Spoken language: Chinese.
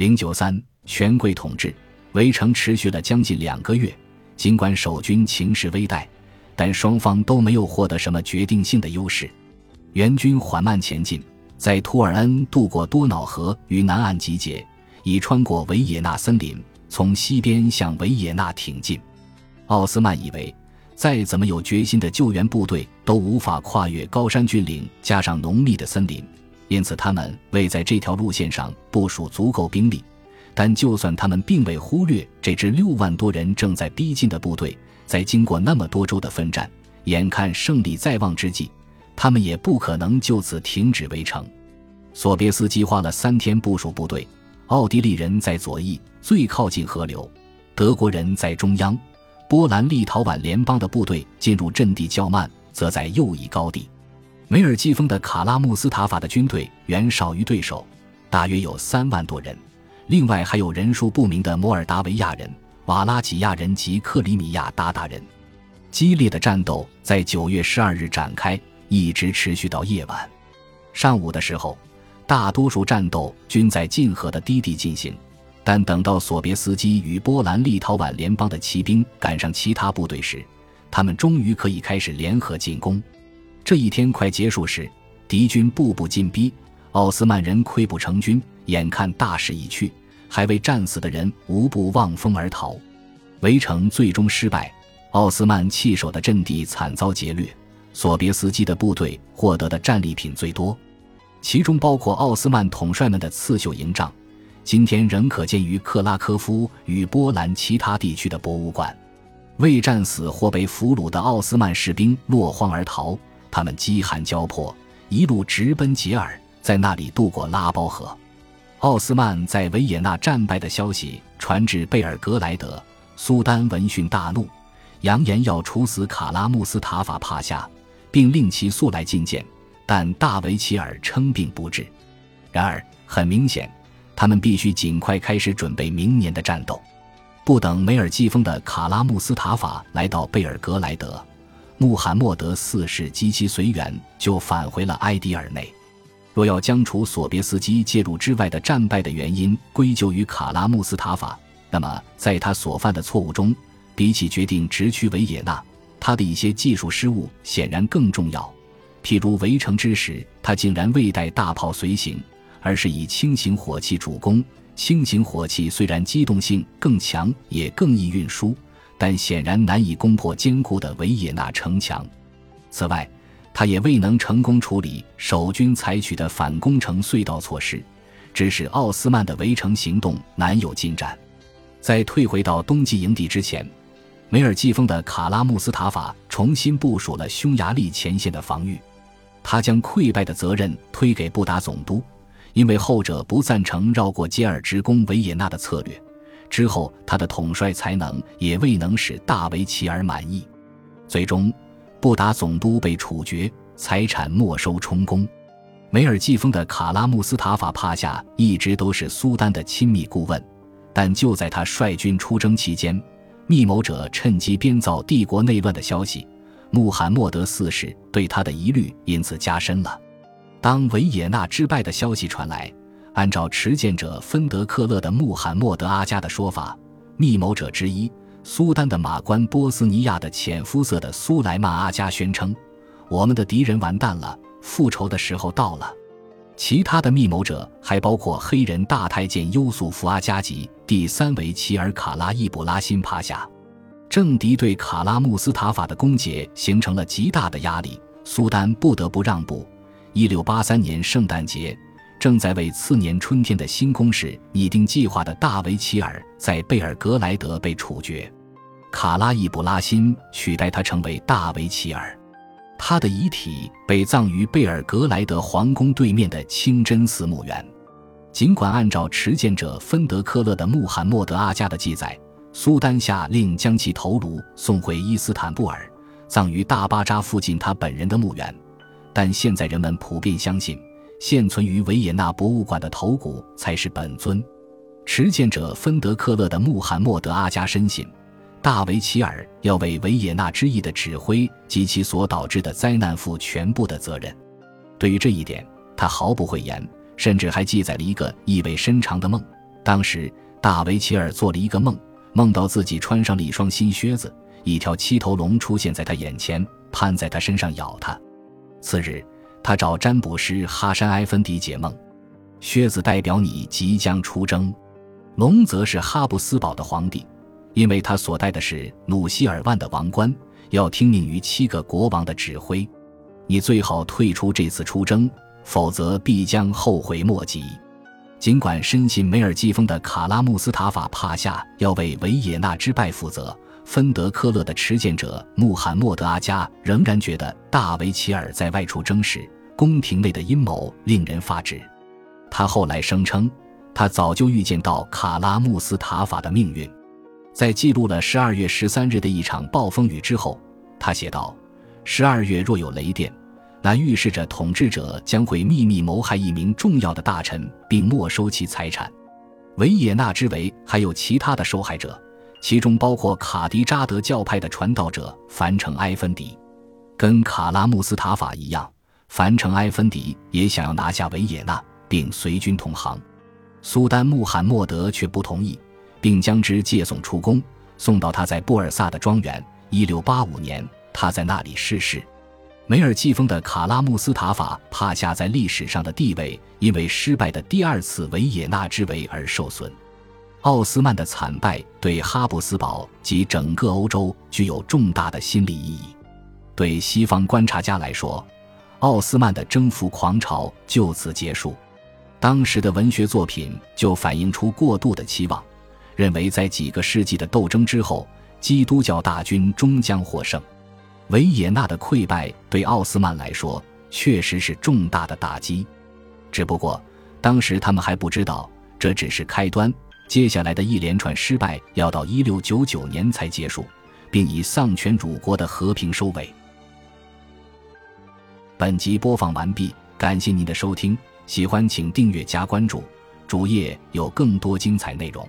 零九三，权贵统治围城持续了将近两个月，尽管守军情势危殆，但双方都没有获得什么决定性的优势。援军缓慢前进，在图尔恩渡过多瑙河与南岸集结，已穿过维也纳森林，从西边向维也纳挺进。奥斯曼以为，再怎么有决心的救援部队都无法跨越高山峻岭，加上浓密的森林，因此他们未在这条路线上部署足够兵力。但就算他们并未忽略这支六万多人正在逼近的部队，在经过那么多周的奋战，眼看胜利在望之际。他们也不可能就此停止围城。索别斯基花了三天部署部队，奥地利人在左翼最靠近河流，德国人在中央，波兰立陶宛联邦的部队进入阵地较慢，则在右翼高地。梅尔季风的卡拉穆斯塔法的军队远少于对手，大约有三万多人，另外还有人数不明的摩尔达维亚人、瓦拉几亚人及克里米亚鞑靼人。激烈的战斗在九月十二日展开。一直持续到夜晚，上午的时候，大多数战斗均在近河的低地进行。但等到索别斯基与波兰立陶宛联邦的骑兵赶上其他部队时，他们终于可以开始联合进攻。这一天快结束时，敌军步步进逼，奥斯曼人溃不成军，眼看大势已去，还未战死的人无不望风而逃。围城最终失败，奥斯曼弃守的阵地惨遭劫掠。索别斯基的部队获得的战利品最多，其中包括奥斯曼统帅们的刺绣营帐，今天仍可见于克拉科夫与波兰其他地区的博物馆。未战死或被俘虏的奥斯曼士兵落荒而逃，他们饥寒交迫，一路直奔吉尔，在那里渡过拉包河。奥斯曼在维也纳战败的消息传至贝尔格莱德，苏丹闻讯大怒，扬言要处死卡拉穆斯塔法帕夏。并令其速来觐见，但大维齐尔称病不治。然而，很明显，他们必须尽快开始准备明年的战斗。不等梅尔季风的卡拉穆斯塔法来到贝尔格莱德，穆罕默德四世及其随员就返回了埃迪尔内。若要将除索别斯基介入之外的战败的原因归咎于卡拉穆斯塔法，那么在他所犯的错误中，比起决定直趋维也纳。他的一些技术失误显然更重要，譬如围城之时，他竟然未带大炮随行，而是以轻型火器主攻。轻型火器虽然机动性更强，也更易运输，但显然难以攻破坚固的维也纳城墙。此外，他也未能成功处理守军采取的反攻城隧道措施，致使奥斯曼的围城行动难有进展。在退回到冬季营地之前。梅尔季风的卡拉穆斯塔法重新部署了匈牙利前线的防御，他将溃败的责任推给布达总督，因为后者不赞成绕过杰尔直攻维也纳的策略。之后，他的统帅才能也未能使大维齐尔满意，最终，布达总督被处决，财产没收充公。梅尔季风的卡拉穆斯塔法帕夏一直都是苏丹的亲密顾问，但就在他率军出征期间。密谋者趁机编造帝国内乱的消息，穆罕默德四世对他的疑虑因此加深了。当维也纳之败的消息传来，按照持剑者芬德克勒的穆罕默德阿加的说法，密谋者之一苏丹的马官波斯尼亚的浅肤色的苏莱曼阿加宣称：“我们的敌人完蛋了，复仇的时候到了。”其他的密谋者还包括黑人大太监优素福阿加吉、第三维齐尔卡拉伊布拉辛帕夏。政敌对卡拉穆斯塔法的攻讦形成了极大的压力，苏丹不得不让步。一六八三年圣诞节，正在为次年春天的新攻势拟定计划的大维齐尔在贝尔格莱德被处决，卡拉易布拉辛取代他成为大维齐尔。他的遗体被葬于贝尔格莱德皇宫对面的清真寺墓园。尽管按照持剑者芬德科勒的穆罕默德阿加的记载，苏丹下令将其头颅送回伊斯坦布尔，葬于大巴扎附近他本人的墓园，但现在人们普遍相信，现存于维也纳博物馆的头骨才是本尊。持剑者芬德克勒的穆罕默德阿加深信。大维齐尔要为维也纳之役的指挥及其所导致的灾难负全部的责任。对于这一点，他毫不讳言，甚至还记载了一个意味深长的梦。当时大维齐尔做了一个梦，梦到自己穿上了一双新靴子，一条七头龙出现在他眼前，攀在他身上咬他。次日，他找占卜师哈山埃芬迪解梦，靴子代表你即将出征，龙则是哈布斯堡的皇帝，因为他所戴的是努西尔万的王冠，要听命于七个国王的指挥。你最好退出这次出征，否则必将后悔莫及。尽管深信梅尔季风的卡拉穆斯塔法帕夏要为维也纳之败负责。芬德科勒的持剑者穆罕默德阿加仍然觉得大维齐尔在外出征时，宫廷内的阴谋令人发指。他后来声称，他早就预见到卡拉穆斯塔法的命运。在记录了十二月十三日的一场暴风雨之后，他写道：“十二月若有雷电，那预示着统治者将会秘密谋害一名重要的大臣，并没收其财产。维也纳之围还有其他的受害者。”其中包括卡迪扎德教派的传道者凡城埃芬迪，跟卡拉穆斯塔法一样，凡城埃芬迪也想要拿下维也纳，并随军同行。苏丹穆罕默德却不同意，并将之借送出宫，送到他在布尔萨的庄园。一六八五年，他在那里逝世。梅尔季风的卡拉穆斯塔法帕夏在历史上的地位，因为失败的第二次维也纳之围而受损。奥斯曼的惨败对哈布斯堡及整个欧洲具有重大的心理意义。对西方观察家来说，奥斯曼的征服狂潮就此结束。当时的文学作品就反映出过度的期望，认为在几个世纪的斗争之后，基督教大军终将获胜。维也纳的溃败对奥斯曼来说确实是重大的打击，只不过当时他们还不知道这只是开端。接下来的一连串失败要到一六九九年才结束，并以丧权辱国的和平收尾。本集播放完毕，感谢您的收听，喜欢请订阅加关注，主页有更多精彩内容。